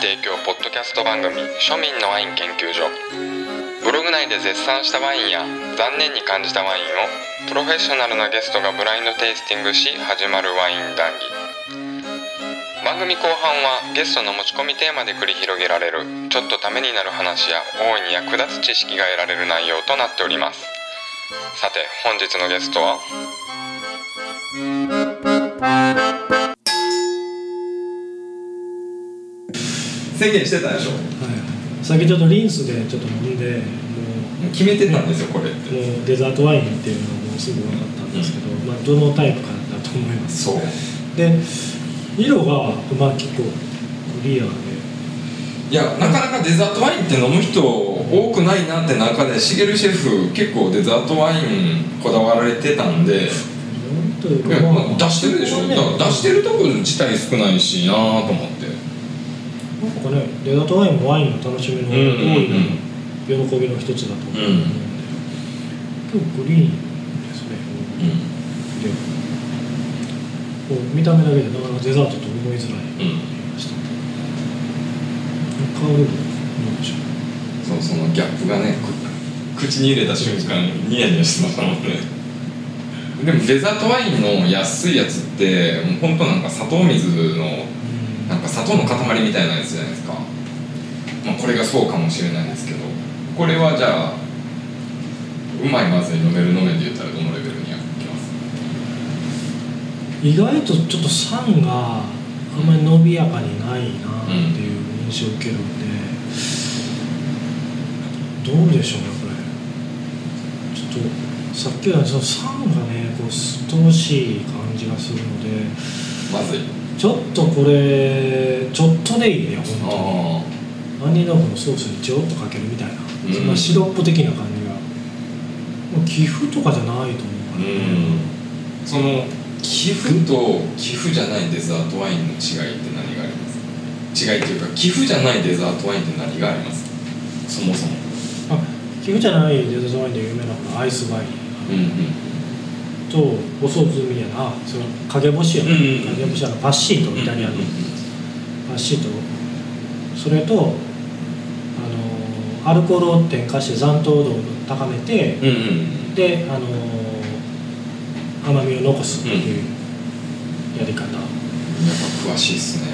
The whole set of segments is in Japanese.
提供ポッドキャスト番組「庶民のワイン研究所」ブログ内で絶賛したワインや残念に感じたワインをプロフェッショナルなゲストがブラインドテイスティングし始まるワイン談義。番組後半はゲストの持ち込みテーマで繰り広げられるちょっとためになる話や大いに役立つ知識が得られる内容となっております。さて本日のゲストは宣言してたでしょ。はい、さっきちょっとリンスでちょっと飲んでももう決めてたんですよこれっうて。もうデザートワインっていうのはもうすぐ分かったんですけど、まあ、どのタイプかだと思います。そう。で色が、まあ、結構クリアで。いやなかなかデザートワインって飲む人多くないなって中でしげるシェフ結構デザートワインこだわられてたんで。出してるでしょ、ね。出してるところ自体少ないしなと思ってかねデザートワインもワインの楽しみの大いな喜びの一つだと思うので、うん。結構グリーンですね、でこう見た目だけでなかなかデザートと思いづらいうん、うん、ましたう？でしょう。そうそのギャップがねく口に入れた瞬間ニヤニヤしてましたもんね。でもデザートワインの安いやつってもうほんとなんか砂糖水のなんか砂糖の塊みたいなやつじゃないですか、まあ、これがそうかもしれないですけど。これはじゃあうまいまずい飲める飲めって言ったらどのレベルにいきます？意外とちょっと酸があんまり伸びやかにないなっていう印象を受けるんで、どうでしょうねこれ。ちょっとさっきのその酸がねこうすっとうしい感じがするので。まずいちょっとこれちょっとでいいね本あ当に。杏仁豆腐のソースにちょろっとかけるみたいな、うん。そんなシロップ的な感じが。もう寄付とかじゃないと思うからね、うん。その寄付と寄付じゃないデザートワインの違いって何があります？違いっていうか寄付じゃないデザートワインって何があります？そもそも。あ寄付じゃないデザートワインで有名なのがアイスワイン。うんうんとおソースミやなその影干しやな、うん影干しやなパッシートイタリアのパッシートそれとあのアルコールを添加して残糖度を高めて、うんうんであの甘みを残すっていうやり方、やっぱ詳しいっすね。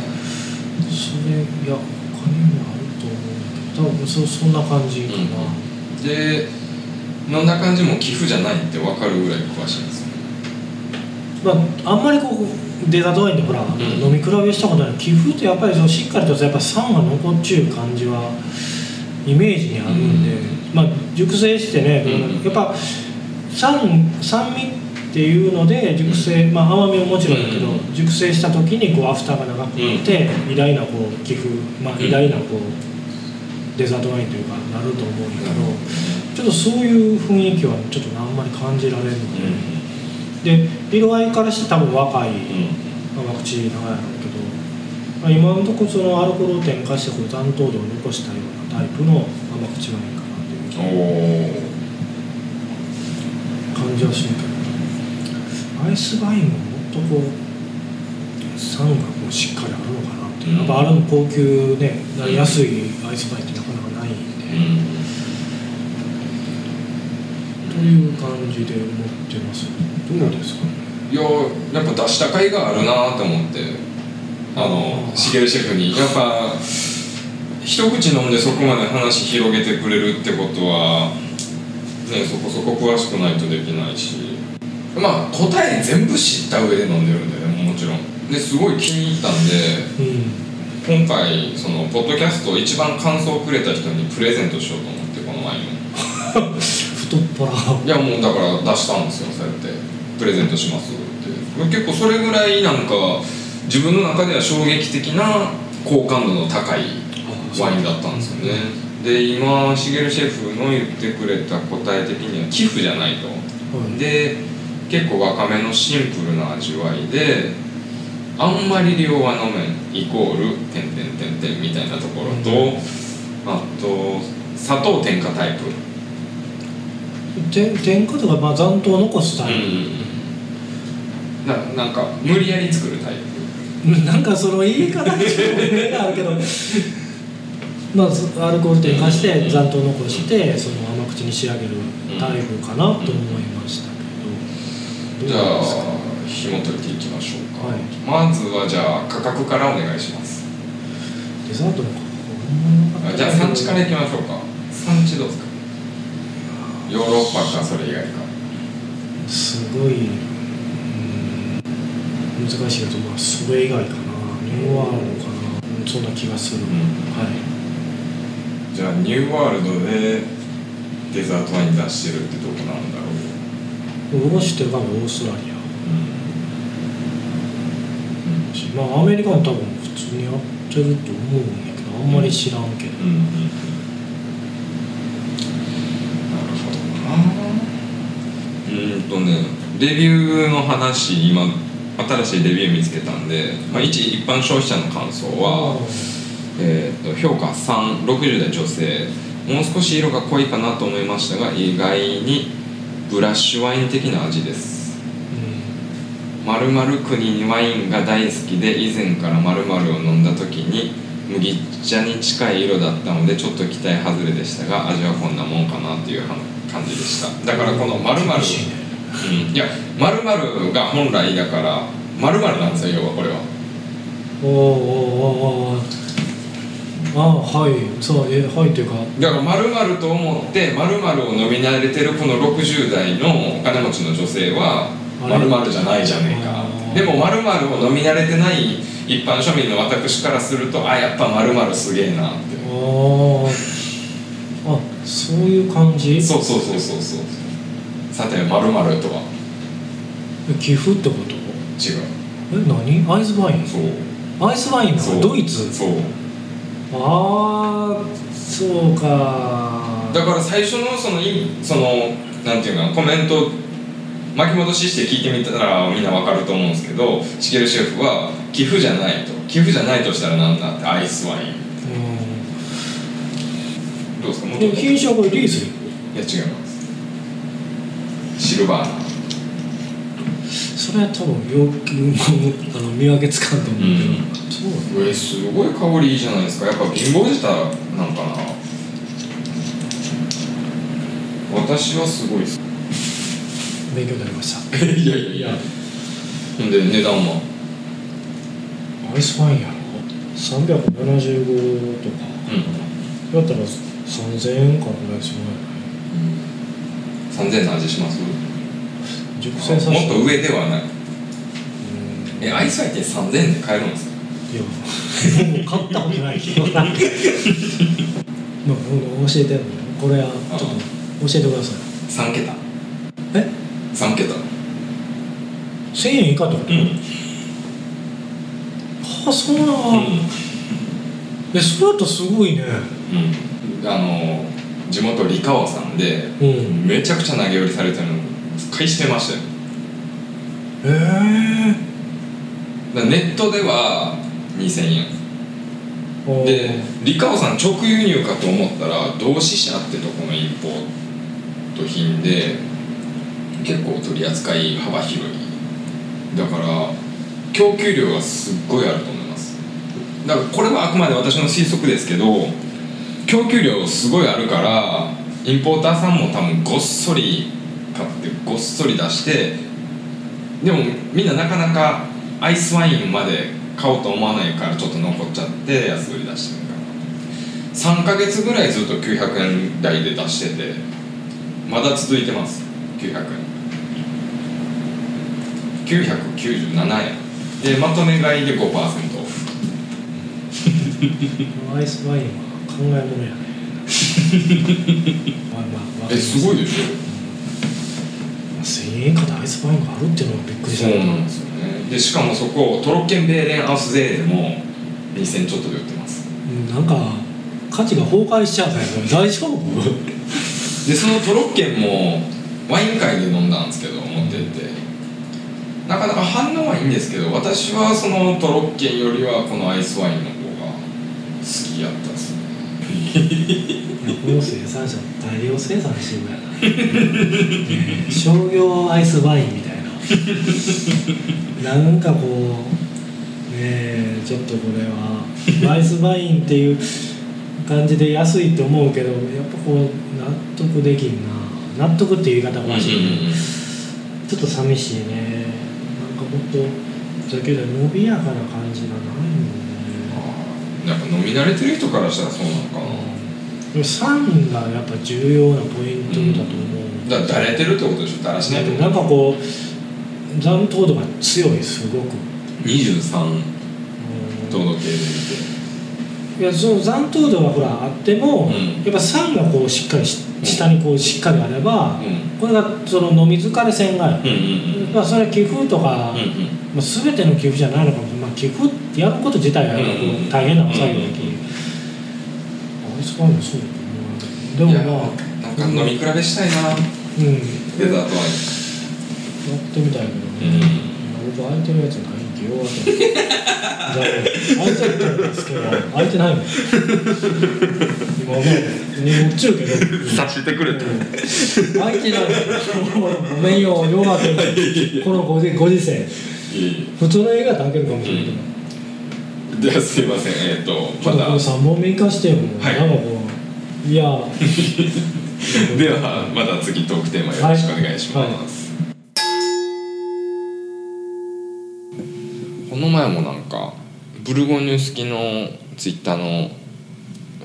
それいや他にもあると思うんだけど多分そそんな感じかな、で飲んだ感じも寄付じゃないって分かるぐらい詳しいんですよ。まあ、あんまりこうデザートワインでほら、ん。飲み比べしたことない寄付ってやっぱりそのしっかりとやっぱ酸が残っちゅう感じはイメージにあるんで、まあ熟成してね、うん。やっぱ酸酸味っていうので熟成、まあ甘みももちろんだけど、うん。熟成した時にこうアフターが長くなって、偉大なこう寄付、まあ、うん偉大なこうデザートワインというかなると思うんだけど、うんちょっとそういう雰囲気はちょっとあんまり感じられるので。で色合いからして多分若い甘口なんやろうけど、まあ、今のところそのアルコールを添加してこう残糖度を残したようなタイプの甘口ワインかなっていう感じはするけどアイスワインももっとこう酸がこうしっかりあるのかなっていう、うんやっぱあれも高級ね安いアイスワインってなかなかないんで、という感じで思ってます。どうですか？ねいややっぱ出した甲斐があるなと思って。あのしげるシェフに。やっぱ一口飲んでそこまで話広げてくれるってことはねそこそこ詳しくないとできないし。まあ答え全部知った上で飲んでるんでねもちろん。ですごい気に入ったんでうん。今回そのポッドキャスト一番感想をくれた人にプレゼントしようと思って太っ腹。いやもうだから出したんですよそうやって。プレゼントしますって。結構それぐらいなんか自分の中では衝撃的な好感度の高いワインだったんですよね。で今しげるシェフの言ってくれた答え的には寄付じゃないと。はい。で結構若めのシンプルな味わいであんまり量は飲めんイコール「てんてんてんてん」みたいなところとあと砂糖添加タイプて添加とかまあ残糖を残すタイななんか無理やり作るタイプ。プ、なんかその言い方にちょっと語弊があるけど。まあずアルコール添加して残糖残してその甘口に仕上げるタイプかなと思いましたけど、じゃどうですか？あ紐解いていきましょうか、はい。まずはじゃあ価格からお願いします。デザートの価格あじゃあ産地からいきましょうか。産地どうですか？ヨーロッパかそれ以外かすごい、うん、難しいけど、まあ、それ以外かな。ニューワールドかな。うんそんな気がする、ん。はい。じゃあニューワールドでデザートワイン出してるってどこなんだろう。僕が知ってる限りオーストラリア。まあアメリカも多分普通にやってると思うんやけどあんまり知らんけど、うんうんなるほどなうーんとねレビューの話今新しいレビュー見つけたんで、まあ、一一般消費者の感想は、えー、と評価360代女性もう少し色が濃いかなと思いましたが意外にブラッシュワイン的な味です。〇〇国にワインが大好きで以前から〇〇を飲んだ時に麦茶に近い色だったのでちょっと期待外れでしたが味はこんなもんかなっていう感じでした。だからこの〇〇厳しいねうん。いや〇〇が本来だから〇〇なんですよ要はこれは。おーおーおーああはい。そうえはいというか。だから〇〇と思って〇〇を飲み慣れてるこの60代のお金持ちの女性は〇〇じゃないじゃねえか。でも〇〇を飲み慣れてない一般庶民の私からするとあやっぱ〇〇すげえなって。あー。あそういう感じ？そうそうそうそうそうさて〇〇とは？寄付ってこと？違う。え何？アイスワイン？そう。アイスワインなそう。のドイツ？そう。ああそうか。だから最初のそのいそのなんていうかなコメント巻き戻しして聞いてみたらみんなわかると思うんですけどシゲルシェフは寄付じゃないと。寄付じゃないとしたらなんだってアイスワイン。うん。どうですか？もっとい品種はこれリーズ？リンや違いますシルバー。ナそれは多分よくあの見分けつかんと思うけど、うん。そうえすごい香りいいじゃないですか。やっぱ貧乏舌なんか。な私はすごいです。勉強になりました。いやいやいや。ほんで値段は？アイスワインやろ？375とか。うん。やったら3000円からぐらいするんやない3000の味します？熟成させもっと上ではない。うん。えアイスワインって3000円で買えるんですか？いやもう買ったことない。けどなまあ教えてこれはちょっと教えてください。3桁。え？3桁。1000円以下ってこと、うん。あそうな。の、えそれだとすごいね。うん。あの地元リカオさんでうん。めちゃくちゃ投げ売りされてるの買いしてましたよ。ええネットでは2000円。ー、でリカオさん直輸入かと思ったら同志社ってとこのインポート品で結構取り扱い幅広い。だから供給量がすっごいあると思います。だからこれはあくまで私の推測ですけど供給量すごいあるからインポーターさんも多分ごっそり買ってごっそり出してでもみんななかなかアイスワインまで買おうと思わないからちょっと残っちゃって安売り出してるから。3ヶ月ぐらいずっと900円台で出しててまだ続いてます。900円。997円。でまとめ買いで5%オフ。アイスワインは？考え物や。ね まあまあわかりえますごいでしょ？まあ1000円以下でアイスワインがあるっていうのはびっくりしたそうなんですよね。でしかもそこトロッケンベーレンアウスゼーレでも2000ちょっとで売ってます。うんなんか価値が崩壊しちゃう大丈夫？でそのトロッケンもワイン会で飲んだんですけど持ってって。なかなか反応はいいんですけど私はそのトロッケンよりはこのアイスワインの方が好きやっこの生産者大量生産してるやな。商業アイスワインみたいななんかこうねえちょっとこれはアイスワインっていう感じで安いって思うけどやっぱこう納得できんな。納得っていう言い方おかしいけど、ちょっと寂しいね。なんかもっとだけど伸びやかな感じがな飲み慣れてる人からしたらそうなのかな。でも酸がやっぱ重要なポイントだと思う、だからだれてるってことでしょだらしないってなんかこう残糖度が強いすごく、23うん。糖度計でいやその残糖度がほらあっても、うん。やっぱ酸がこうしっかりし下にこうしっかりあれば、見てこれがその飲み疲れせんが、うんうんうん。まあ、それは寄付とか、うんうん。まあ、全ての寄付じゃないのかもしれない、まあ、寄付ってやること自体はやっぱこううん大変な作業だけ、あいつからもそうだと思うでもまあなんか飲み比べしたいな。うん。デザートワインやってみたいけどね、僕空いてるやつ。ないんでよ空いてるんですけど空いてないの今もうねっちゅうけど。察してくれて空いてないのごめんよよかったこのご時ご時世普通の映画って開けるかもしれないけど、えではすいません。えっ、とちょっとこのまだ3問目生かしてよ、はい。なんかこういや。ではまた次トークテーマよろしくお願いします、この前もなんかブルゴーニュ好きのツイッターの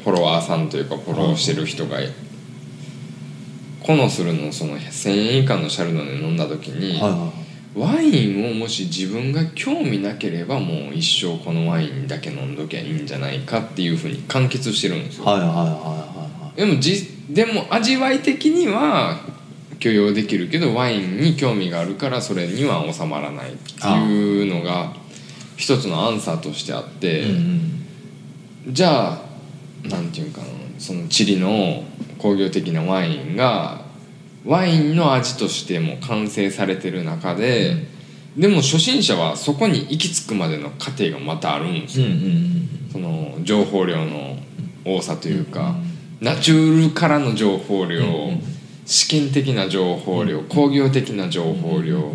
フォロワーさんというかフォローしてる人がコノスルのその1000円以下のシャルドネ飲んだ時に、はいはワインをもし自分が興味なければもう一生このワインだけ飲んどきゃいいんじゃないかっていうふうに完結してるんですよ。いはいはいはいはでもじでも味わい的には許容できるけどワインに興味があるからそれには収まらないっていうのが一つのアンサーとしてあって、じゃあなんていうかなそのチリの工業的なワインがワインの味としても完成されてる中で、でも初心者はそこに行き着くまでの過程がまたあるんですよ、うんうんうんその情報量の多さというか、ナチュールからの情報量、試験的な情報量、工業的な情報量、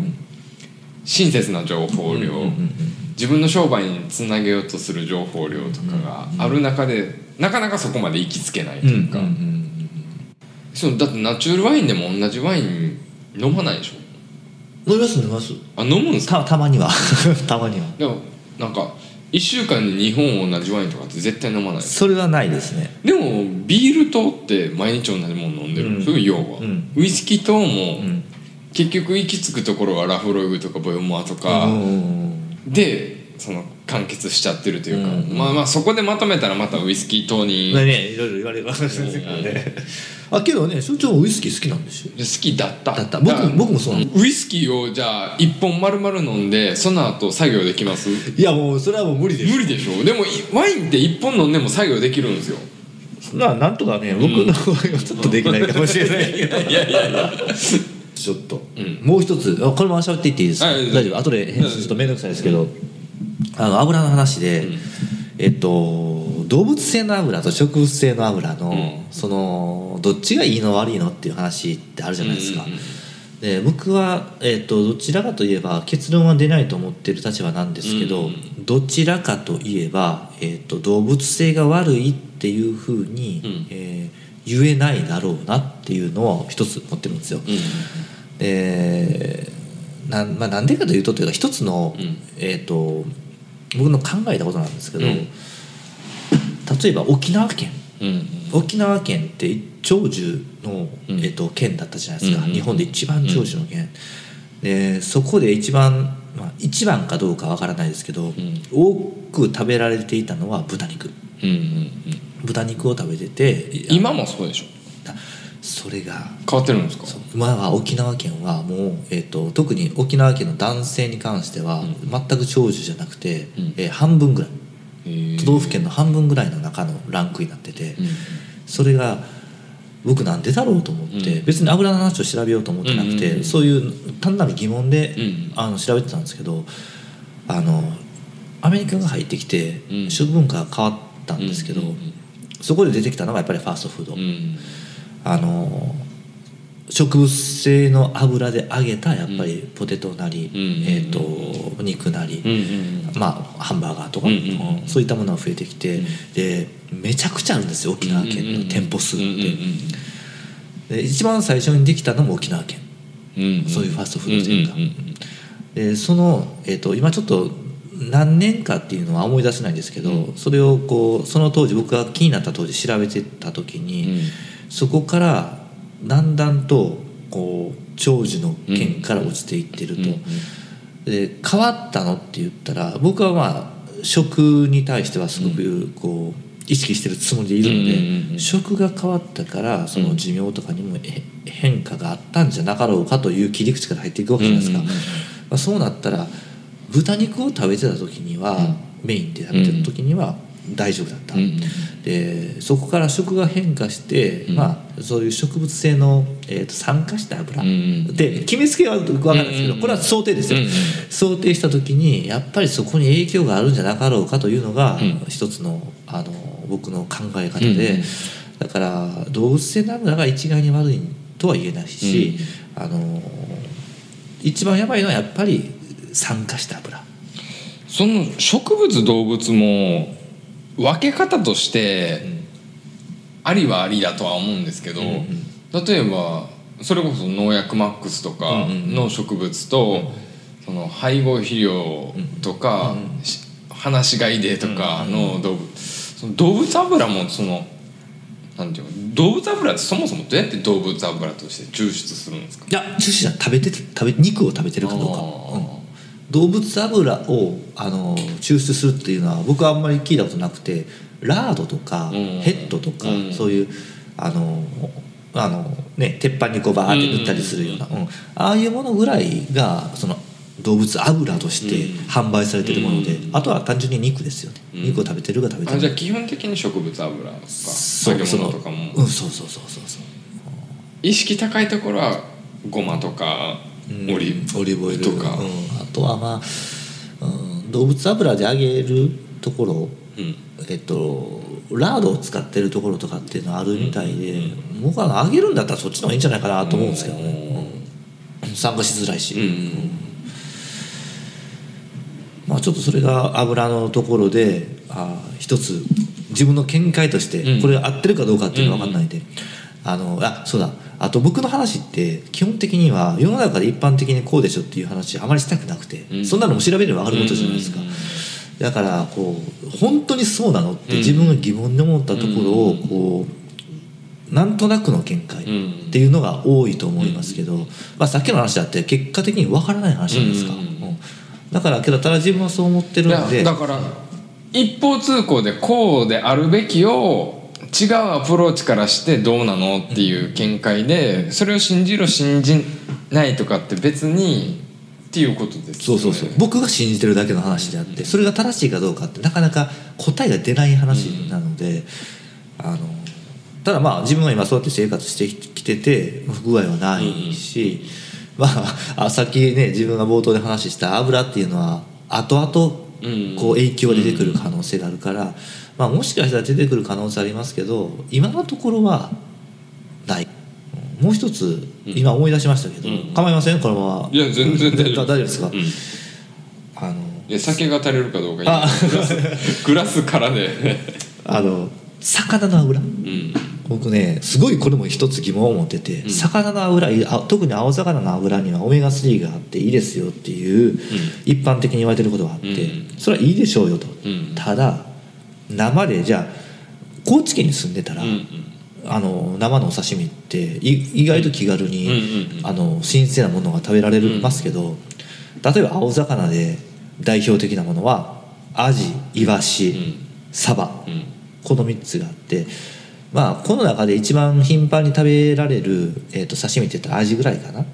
親切な情報量、うんうん。自分の商売につなげようとする情報量とかがある中で、なかなかそこまで行きつけないとうんうんいうか、うんそうだってナチュールワインでも同じワイン飲まないでしょ？飲みます飲みます。あ飲むんですか？たたまには。たまには。でもなんか1週間に2本同じワインとかって絶対飲まない。それはないですね。でもビール糖って毎日同じもの飲んでる。ん。ですよ、うん要は、うん。ウイスキー糖もうん。結局行き着くところはラフロイグとかボヨモアとか、うん。でその完結しちゃってるというか、うんまあまあそこでまとめたらまたウイスキー糖にねねいろいろ言われるわけですからねあけどね所長もウイスキー好きなんですよ。で好きだった。だった。僕僕もそうなのウイスキーをじゃあ1本丸々飲んでその後作業できます？いやもうそれはもう無理です。無理でしょ？でもいワインって1本飲んでも作業できるんですよ。ななんとかね僕の場合はちょっとできないかもしれないけど。いやいやいや。ちょっと、うん。もう一つ。あこれも喋っていっていいですか？はい大丈夫。後で編集ちょっと面倒くさいですけど、あの油の話で、うん。えっと動物性の油と植物性の油の、うん。そのどっちがいいの悪いのっていう話ってあるじゃないですか、うんうんうん。で僕は、えっとどちらかといえば結論は出ないと思ってる立場なんですけど、うん。どちらかといえば、えっと動物性が悪いっていうふうに、うん。えー言えないだろうなっていうのを一つ持ってるんですよ。うん。でなんまあ、なんでかというとというか一つの、うん。えー、と僕の考えたことなんですけど、うん。例えば沖縄県。うん沖縄県って長寿の、うん。えー、と県だったじゃないですか、うん日本で一番長寿の県、でそこで一番、まあ、一番かどうかわからないですけど、ん。多く食べられていたのは豚肉。うんうんうん。豚肉を食べてて今もそうでしょ。あそれが変わってるんですか？今は沖縄県はもう、えー、と特に沖縄県の男性に関してはうん。全く長寿じゃなくて、うん。えー半分ぐらい。都道府県の半分ぐらいの中のランクになってて、うんそれが僕なんでだろうと思って、うん。別に油の話を調べようと思ってなくて、うんうんうん。そういう単なる疑問で、うん。あの調べてたんですけどあのアメリカが入ってきて、うん。食文化が変わったんですけど、うんうんそこで出てきたのがやっぱりファーストフード。うんあの植物性の油で揚げたやっぱりポテトなり、うんえー、と肉なり、うんうんまあハンバーガーとか、うんうんうん。うんそういったものが増えてきて、でめちゃくちゃあるんですよ沖縄県の店舗数って、で一番最初にできたのも沖縄県。そういうファストフードチェーンがうんうんうん。でその、えー、と今ちょっと何年かっていうのは思い出せないんですけど、それをこうその当時僕が気になった当時調べてた時に、そこからだんだんとこう長寿の県から落ちていってると、で変わったのって言ったら僕はまあ食に対してはすごくこう意識してるつもりでいるので、食が変わったからその寿命とかにもへ変化があったんじゃなかろうかという切り口から入っていくわけじゃないですか、まあ、そうなったら豚肉を食べてた時には、メインで食べてた時には大丈夫だった、うんうんでそこから食が変化して、うん。まあ、そういう植物性の、えー、と酸化した油、うんうんで決めつけは分かんないですけど、うんうんこれは想定ですよ、うんうん想定した時にやっぱりそこに影響があるんじゃなかろうかというのが、うん。一つのあの僕の考え方で、うんうんだから動物性の油が一概に悪いとは言えないし、あの一番やばいのはやっぱり酸化した油。その植物動物も分け方としてありはありだとは思うんですけど、うんうん例えばそれこそ農薬マックスとかの植物と、その配合肥料とか、し放し飼いでとかの動物、その動物油もそのなんていうの動物油ってそもそもどうやって動物油として抽出するんですか？いや中止じゃ食べて食べ肉を食べてるかどうか、動物油をあの抽出するっていうのは僕はあんまり聞いたことなくてラードとか、うん。ヘッドとか、うん。そういうあのあの、ね、鉄板にこうバーって塗ったりするような、うん。ああいうものぐらいがその動物油としてうん。販売されてるもので、うん。あとは単純に肉ですよね、うん。肉を食べてるか食べてないあじゃあ基本的に植物油とかそう。そうそうそうそうそう。意識高いところはごまとかうん。オリオリーブオイルとか。うん、あとはまあ、うん、動物油で揚げるところうん。えっとラードを使ってるところとかっていうのはあるみたいで、僕は揚げるんだったらそっちの方がいいんじゃないかなと思うんですけどね、うん。参加しづらいし、うんうんまあ、ちょっとそれが油のところであー一つ自分の見解としてうん。これが合ってるかどうかっていうのは分かんないんで、あのあそうだあと僕の話って基本的には世の中で一般的にこうでしょっていう話あまりしたくなくて、うん。そんなのも調べれば分かることじゃないですか、うん。だからこう本当にそうなのって自分が疑問に思ったところをこうなんとなくの見解っていうのが多いと思いますけど、まあ、さっきの話だって結果的に分からない話じゃないですか、だからけどただ自分はそう思ってるんで。だから一方通行でこうであるべきを違うアプローチからしてどうなのっていう見解でそれを信じろ信じないとかって別にっていうことですそうそうそう。僕が信じてるだけの話であってそれが正しいかどうかってなかなか答えが出ない話なので、あのただまあ自分は今そうやって生活してきてて不具合はないし、まああさっきね自分が冒頭で話した油っていうのは後々うんこう影響が出てくる可能性があるから、まあ、もしかしたら出てくる可能性ありますけど今のところはない。もう一つ今思い出しましたけど、うん。構いません？このままいや全然大丈夫。大丈夫ですか、うん。あのいや酒が足りるかどうかあグラスグラスからで。あの魚の油うん僕ねすごいこれも一つ疑問を持ってて、うん。魚の油特に青魚の油にはオメガ3があっていいですよっていう、一般的に言われてることがあって、うん。それはいいでしょうよと、うん。ただ生でじゃあ高知県に住んでたら、うんあの生のお刺身ってい意外と気軽に、うんうんうんあの新鮮なものが食べられますけど、例えば青魚で代表的なものはアジイワシ、うん。サバ。うん。この3つがあってまあこの中で一番頻繁に食べられる、えー、と刺身って言ったらアジぐらいかな。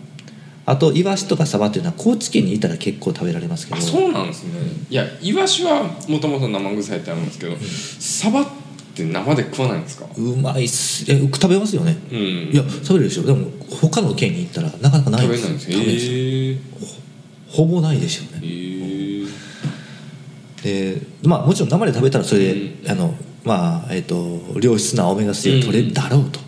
あとイワシとかサバっていうのは高知県にいたら結構食べられますけど。あそうなんですね。いやイワシはもともと生臭いってあるんですけどサバって生で食わないんですか？うまいっす。え食べますよね、うん。いや食べるでしょ。でも他の県に行ったらなかなかない食べんですないんですよ。食べないですよ。へえほぼないでしょうねでまあもちろん生で食べたらそれで、あのまあえっ、と良質なオメガ3が取れるだろうと、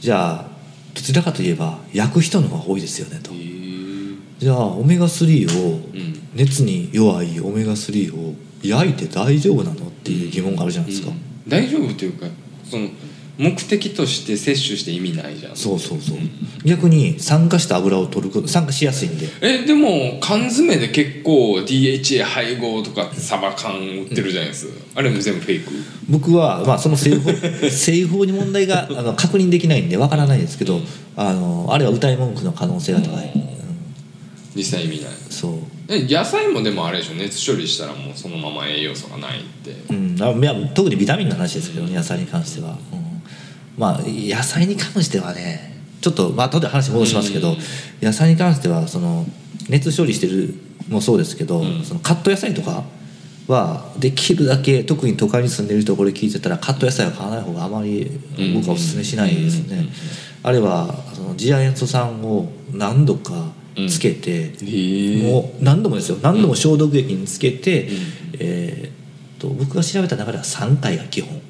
じゃあどちらかといえば焼く人の方が多いですよねと。じゃあオメガ3をうん熱に弱いオメガ3を焼いて大丈夫なのっていう疑問があるじゃないですか、うん。大丈夫というかその目的として摂取して意味ないじゃん。そうそうそう。逆に酸化した油を取ること酸化しやすいんで。えでも缶詰で結構 DHA 配合とかサバ缶売ってるじゃないですか、あれも全部フェイク？僕は、まあ、その製法 製法に問題があの確認できないんでわからないですけどあのあれは歌い文句の可能性が高い、うん。実際意味ない。そう。え野菜もでもあれでしょ。熱処理したらもうそのまま栄養素がないって。うん、あいや特にビタミンの話ですけどね野菜に関しては、うんまあ野菜に関してはねちょっとまあ後で話戻しますけど、うん。野菜に関してはその熱処理してるもそうですけど、ん。そのカット野菜とかはできるだけ特に都会に住んでる人これ聞いてたらカット野菜は買わない方があまり僕はおすすめしないですね、あれはその次亜塩素酸を何度かつけて、へえもう何度もですよ。何度も消毒液につけて、えーっと僕が調べた中では3回が基本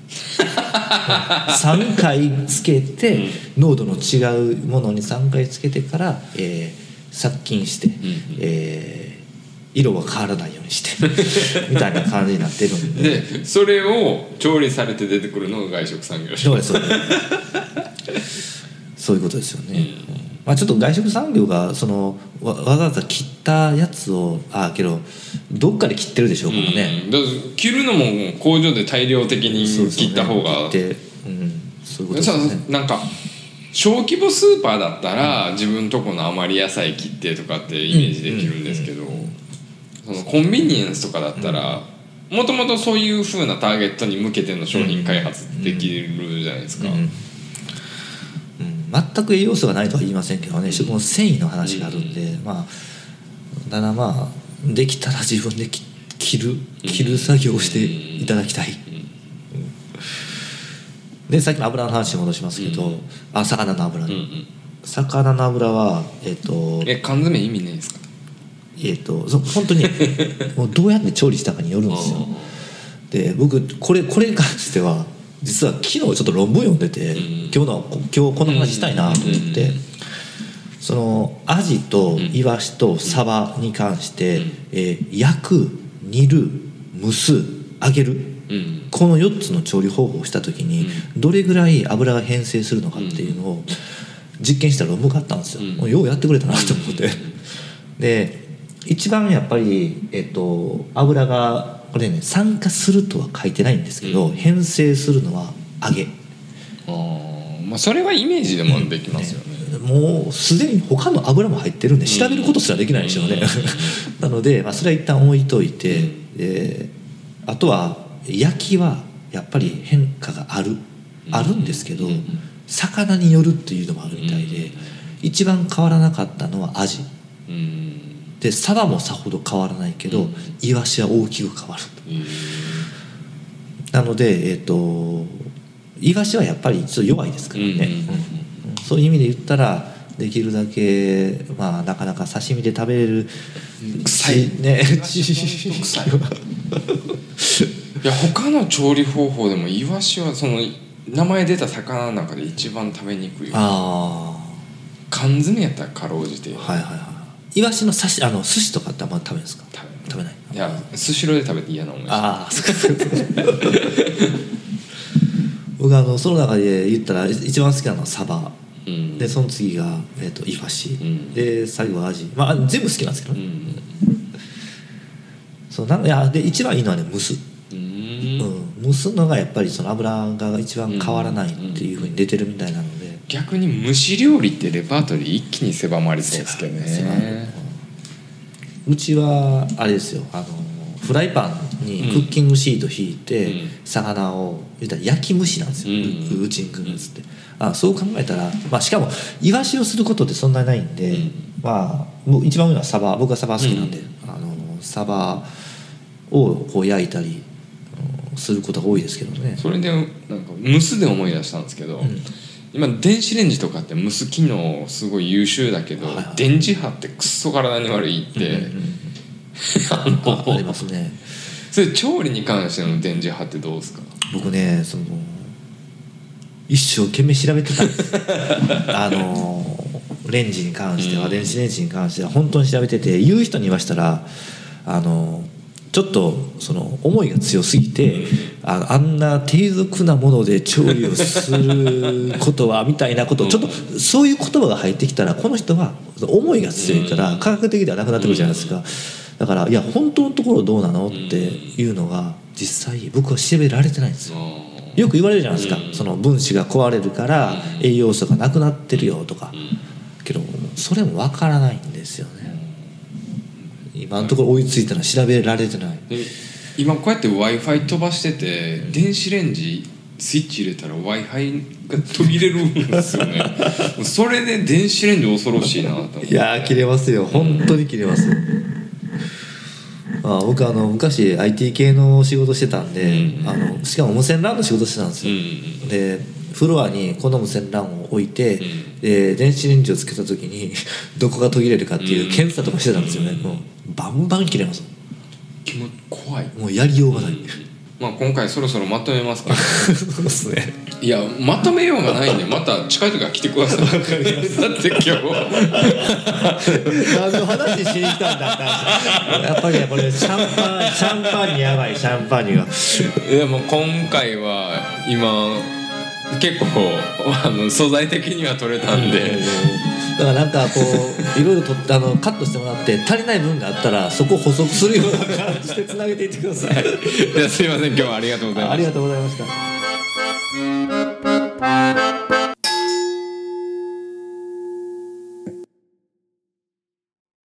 3回つけて、濃度の違うものに3回つけてから、えー殺菌して、えー色が変わらないようにして みたいな感じになってるんで。でそれを調理されて出てくるのが外食産業。そうですそうです。そういうことですよね、うんまあ、ちょっと外食産業がそのわわざわざ切ったやつをあけどどっかで切ってるでしょうからね、うん。だから切るのも工場で大量的に切った方が。切って、うん、そういうことですね。なんか小規模スーパーだったら自分とこの余り野菜切ってとかってイメージできるんですけどそのコンビニエンスとかだったらもともとそういうふうなターゲットに向けての商品開発できるじゃないですか。うんうん全く栄養素がないとは言いませんけどね食物繊維の話があるんで、まあただまあできたら自分で切切る切る作業をしていただきたい、でさっきの油の話に戻しますけど、あ魚の油ね、魚の油はえっ、とえ缶詰意味ないですか？えっ、とそ本当に もうどうやって調理したかによるんですよ。で僕これこれに関しては実は昨日ちょっと論文読んでて、うん。今日の今日この話したいなと思って、うん。そのアジとイワシとサバに関して、うん。えー焼く煮る蒸す揚げるうん。この4つの調理方法をした時にどれぐらい油が変性するのかっていうのを実験した論文があったんですよ、うん。もうようやってくれたなと思って、で一番やっぱり、えっと、油がこれね酸化するとは書いてないんですけど、うん。変性するのは揚げ、あーまあそれはイメージでもできますよね。もうすでに他の油も入ってるんで調べることすらできないでしょうね、なので、まあ、それは一旦置いといて、であとは焼きはやっぱり変化がある、あるんですけど、うん。魚によるっていうのもあるみたいで、一番変わらなかったのはアジ。うんでサバもさほど変わらないけど、うん。イワシは大きく変わるえーなのでえっ、とイワシはやっぱりちょっと弱いですからね、そういう意味で言ったらできるだけまあなかなか刺身で食べれる臭い。ね。臭い。いや他の調理方法でもイワシはその名前出た魚の中で一番食べにくいあ缶詰やったらかろうじて。あはいはいはいイワシの刺しあの寿司とかってあんま食べるんですか？食べ食べない。いやスシローで食べて嫌な思い。ああそうか。僕あのその中で言ったら一番好きなのはサバ。うん。でその次が、えー、とイワシ、うん。で最後はアジ。まあ全部好きなんですけどね、うん。そうなんいやで一番いいのはね蒸す、ううん。ん、蒸すのがやっぱりその油が一番変わらないっていうふうに出てるみたいなので、逆に蒸し料理ってレパートリー一気に狭まりそうですけどね。うちはあれですよあのフライパンにクッキングシート引いて、うん。魚を言ったら焼き蒸しなんですよ、うん。うちんくんっつって、あそう考えたら、まあ、しかもイワシをすることってそんなにないんで、うん。まあ一番上のはサバ。僕はサバ好きなんで、あのサバをこう焼いたりうんすることが多いですけどね。それでなんか蒸すで思い出したんですけど、ん今電子レンジとかって蒸す機能すごい優秀だけど、はいはい。電磁波ってくっそ体に悪いって、ありのますね。それ調理に関しての電磁波ってどうですか？僕ねその一生懸命調べてたんです。あのレンジに関しては、うん電子レンジに関しては本当に調べてて言う人に言わしたらあのちょっとその思いが強すぎてああんな低俗なもので調理をすることはみたいなこと ちょっとそういう言葉が入ってきたらこの人は思いが強いから科学的ではなくなってくるじゃないですか。だからいや本当のところどうなの？っていうのが実際僕は調べられてないんですよ。よく言われるじゃないですか。その分子が壊れるから栄養素がなくなってるよとか。けどそれもわからないんですよね。今のところ追いついたのは調べられてない。で今こうやって w i f i 飛ばしてて電子レンジスイッチ入れたら w i f i が途切れるんですよね。それで電子レンジ恐ろしいなと思って。いやー切れますよ。本当に切れます。あ僕あの昔 IT 系の仕事してたんで、うんあのしかも無線 LAN の仕事してたんですよ、うんでフロアにこの無線 LAN を置いて、ん。で電子レンジをつけた時にどこが途切れるかっていううん。検査とかしてたんですよね、もうバンバン切れます。気持ち怖い、もうやりようがない、まあ、今回そろそろまとめますか。ら そうですね。いやまとめようがないんでまた近い時は来てください。だって今日何の話しに来たんだって話やっぱりねこれシャンパンシャンパンにやばいシャンパンには。でも今回は今結構あの素材的には取れたんで、だからなんかこういろいろとあのカットしてもらって足りない分があったらそこを補足するような感じでつなげていってください。いやすいません。今日はありがとうございました。ありがとうございました。